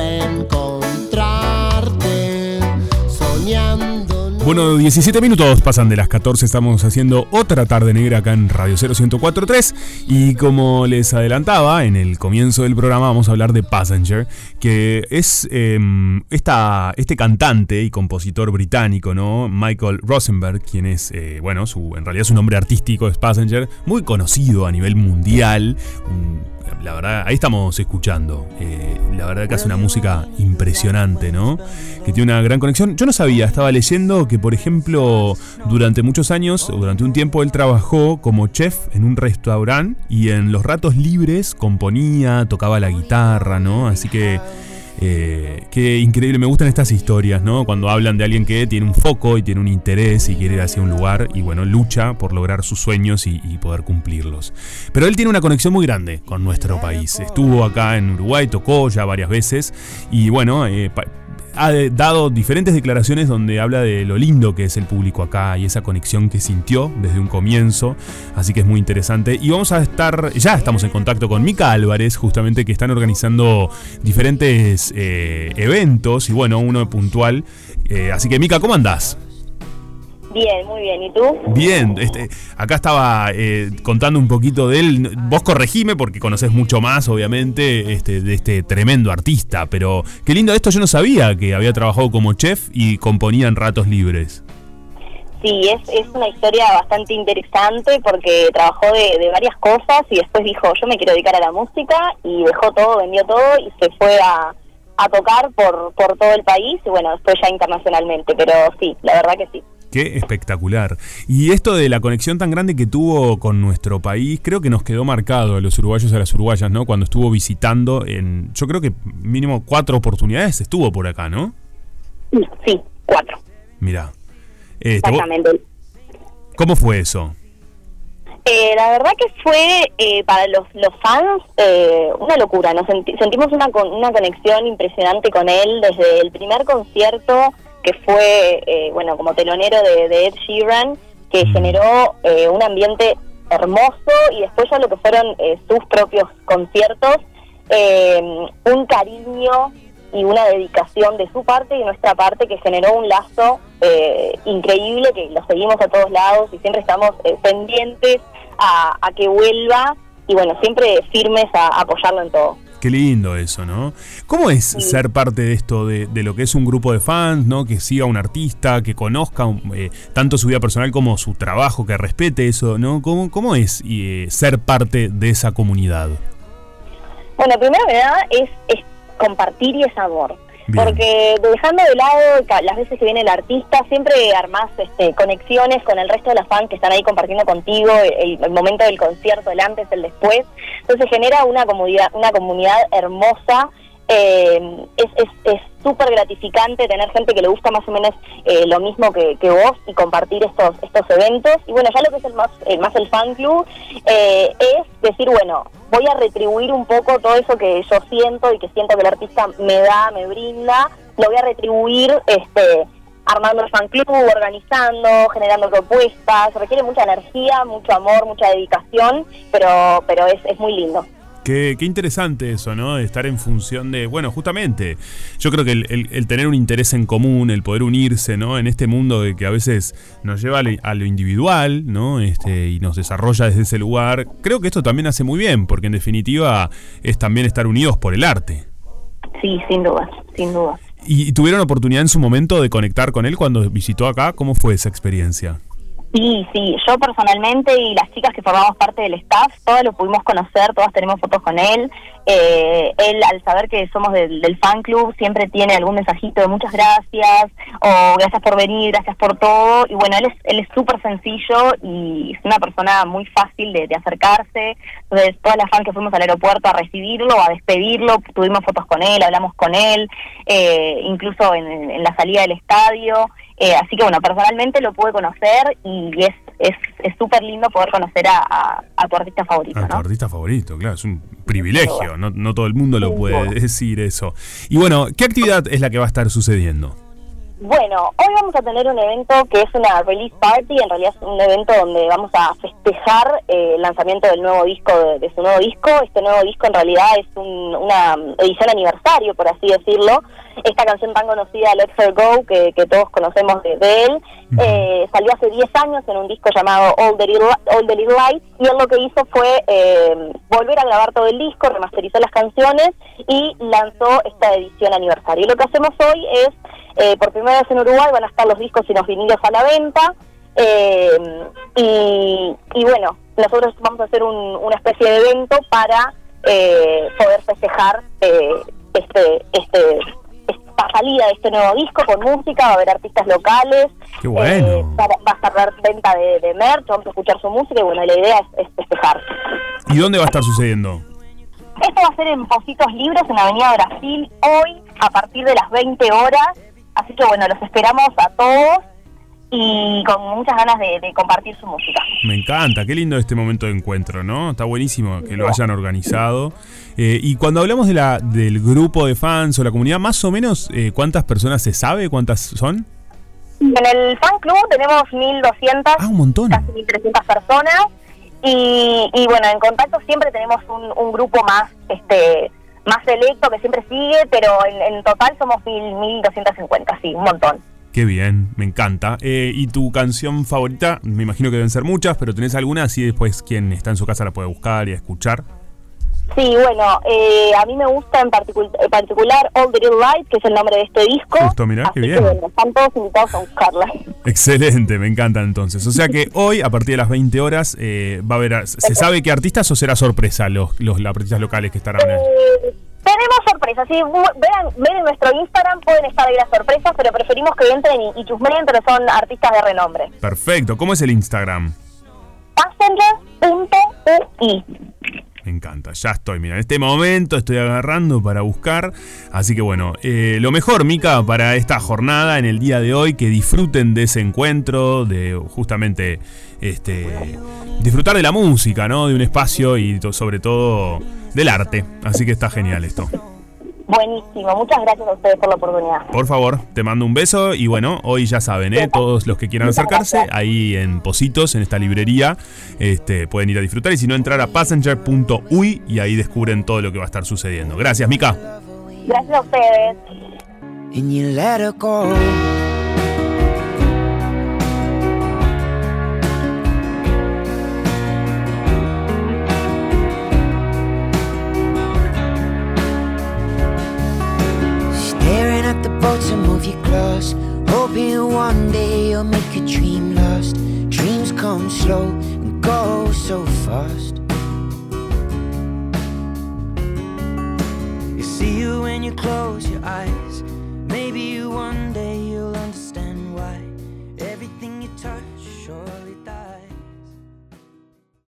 encontrarte soñando. Bueno, 17 minutos pasan de las 14, estamos haciendo otra tarde negra acá en Radio 0 y como les adelantaba en el comienzo del programa vamos a hablar de Passenger, que es em, este cantante y compositor británico, ¿no? Michael Rosenberg, quien es, eh, bueno, su, en realidad su nombre artístico es Passenger, muy conocido a nivel mundial, la verdad, ahí estamos escuchando. Eh, la verdad que hace una música impresionante, ¿no? Que tiene una gran conexión. Yo no sabía, estaba leyendo que, por ejemplo, durante muchos años, durante un tiempo, él trabajó como chef en un restaurante y en los ratos libres componía, tocaba la guitarra, ¿no? Así que eh, qué increíble, me gustan estas historias, ¿no? Cuando hablan de alguien que tiene un foco y tiene un interés y quiere ir hacia un lugar y bueno, lucha por lograr sus sueños y, poder cumplirlos. Pero él tiene una conexión muy grande con nuestro país. Estuvo acá en Uruguay, tocó ya varias veces y bueno, eh, ha dado diferentes declaraciones donde habla de lo lindo que es el público acá y esa conexión que sintió desde un comienzo. Así que es muy interesante. Y vamos a estar, ya estamos en contacto con Mica Álvarez, justamente que están organizando diferentes eh, eventos y bueno, uno puntual. Eh, así que Mica, ¿cómo andás? Bien, muy bien. ¿Y tú? Bien, este, acá estaba eh, contando un poquito de él. Vos corregime porque conoces mucho más, obviamente, este, de este tremendo artista. Pero qué lindo esto, yo no sabía que había trabajado como chef y componía en ratos libres. Sí, es, es una historia bastante interesante porque trabajó de, varias cosas y después dijo, yo me quiero dedicar a la música y dejó todo, vendió todo y se fue a, a tocar por, por todo el país y bueno, después ya internacionalmente. Pero sí, la verdad que sí. Qué espectacular. Y esto de la conexión tan grande que tuvo con nuestro país, creo que nos quedó marcado a los uruguayos y a las uruguayas, ¿no? Cuando estuvo visitando en, yo creo que mínimo cuatro oportunidades estuvo por acá, ¿no? Sí, cuatro. Mira. Este, Exactamente. ¿Cómo fue eso? Eh, la verdad que fue eh, para los, los fans eh, una locura. Nos sentimos una, una conexión impresionante con él desde el primer concierto que fue, eh, bueno, como telonero de, Ed Sheeran, que generó eh, un ambiente hermoso y después ya lo que fueron eh, sus propios conciertos, un cariño y una dedicación de su parte y de nuestra parte que generó un lazo increíble que lo seguimos a todos lados y siempre estamos pendientes a, a, que vuelva y bueno, siempre firmes a apoyarlo en todo. Qué lindo eso, ¿no? ¿Cómo es ser parte de esto, de, lo que es un grupo de fans, ¿no? Que siga a un artista, que conozca eh, tanto su vida personal como su trabajo, que respete eso, ¿no? ¿Cómo, cómo es eh, ser parte de esa comunidad? Bueno, primero que nada es, es compartir y es amor. Porque dejando de lado las veces que viene el artista, siempre armás este, conexiones con el resto de las fans que están ahí compartiendo contigo el, momento del concierto, el antes, el después. Entonces genera una comunidad, una comunidad hermosa eh, es súper gratificante tener gente que le gusta más o menos eh, lo mismo que, vos y compartir estos estos eventos. Y bueno, ya lo que es el más, el, más el fan club eh, es decir, bueno, voy a retribuir un poco todo eso que yo siento y que siento que el artista me da, me brinda, lo voy a retribuir este armando el fan club, organizando, generando propuestas, requiere mucha energía, mucho amor, mucha dedicación, pero, pero es, es muy lindo. Qué, interesante eso, ¿no? De estar en función de, bueno, justamente, yo creo que el, tener un interés en común, el poder unirse, ¿no? En este mundo de que a veces nos lleva a lo individual, ¿no? Este, y nos desarrolla desde ese lugar, creo que esto también hace muy bien, porque en definitiva es también estar unidos por el arte. Sí, sin duda, sin duda. ¿Y tuvieron oportunidad en su momento de conectar con él cuando visitó acá? ¿Cómo fue esa experiencia? Sí, sí, yo personalmente y las chicas que formamos parte del staff, todas lo pudimos conocer, todas tenemos fotos con él. Eh, él, al saber que somos del, fan club, siempre tiene algún mensajito de muchas gracias, o gracias por venir, gracias por todo. Y bueno, él es él es súper sencillo y es una persona muy fácil de, acercarse. Entonces, todas las fans que fuimos al aeropuerto a recibirlo, a despedirlo, tuvimos fotos con él, hablamos con él, eh, incluso en la salida del estadio. Eh, así que bueno, personalmente lo pude conocer y es es súper lindo poder conocer a, a, tu artista favorito. A tu artista favorito, claro, es un privilegio, no, no todo el mundo lo puede decir eso. Y bueno, ¿qué actividad es la que va a estar sucediendo? Bueno, hoy vamos a tener un evento que es una release party, en realidad es un evento donde vamos a festejar eh, el lanzamiento del nuevo disco, de, su nuevo disco. Este nuevo disco en realidad es una edición aniversario, por así decirlo. Esta canción tan conocida, Let's Her Go, que, todos conocemos de, él, eh, salió hace 10 años en un disco llamado All the Little, All the Little Lights, y él lo que hizo fue eh, volver a grabar todo el disco, remasterizó las canciones y lanzó esta edición aniversario. Y lo que hacemos hoy es eh, por primera vez en Uruguay van a estar los discos y los vinilos a la venta. Eh, y, bueno, nosotros vamos a hacer una especie de evento para eh, poder festejar este, este, esta salida de este nuevo disco con música, va a haber artistas locales, Qué bueno. va, a estar venta de, merch, vamos a escuchar su música y bueno, la idea es, festejar. ¿Y dónde va a estar sucediendo? Esto va a ser en Positos Libres, en Avenida Brasil, hoy a partir de las 20 horas. Así que bueno, los esperamos a todos y con muchas ganas de, compartir su música. Me encanta, qué lindo este momento de encuentro, ¿no? Está buenísimo que lo hayan organizado. Eh, y cuando hablamos de la, del grupo de fans o la comunidad, más o menos, eh, ¿cuántas personas se sabe? ¿Cuántas son? En el fan club tenemos 1.200, ah, un montón. casi 1.300 personas. Y, y, bueno, en contacto siempre tenemos un, un grupo más este más selecto que siempre sigue, pero en, total somos 1.250, sí, un montón. Qué bien, me encanta. Eh, ¿Y tu canción favorita? Me imagino que deben ser muchas, pero ¿tenés alguna? Así después quien está en su casa la puede buscar y escuchar. Sí, bueno, eh, a mí me gusta en, particular All the Little Lights, que es el nombre de este disco. Justo, mirá, qué bien. están todos invitados a buscarla. Excelente, me encanta entonces. O sea que hoy, a partir de las 20 horas, eh, va a haber. ¿Se sabe qué artistas o será sorpresa los, los artistas locales que estarán en eh, Tenemos sorpresas, sí, vean, en nuestro Instagram, pueden estar ahí las sorpresas, pero preferimos que entren y, y chusmeen, pero son artistas de renombre. Perfecto, ¿cómo es el Instagram? Passenger.ui me encanta, ya estoy, mira, en este momento estoy agarrando para buscar. Así que bueno, eh, lo mejor, Mica, para esta jornada, en el día de hoy, que disfruten de ese encuentro, de justamente este, disfrutar de la música, ¿no? De un espacio y sobre todo del arte. Así que está genial esto. Buenísimo, muchas gracias a ustedes por la oportunidad. Por favor, te mando un beso y bueno, hoy ya saben, ¿eh? todos los que quieran acercarse, ahí en Positos, en esta librería, este, pueden ir a disfrutar y si no, entrar a passenger.uy y ahí descubren todo lo que va a estar sucediendo. Gracias, Mica. Gracias a ustedes. So fast. You see you when you close your eyes.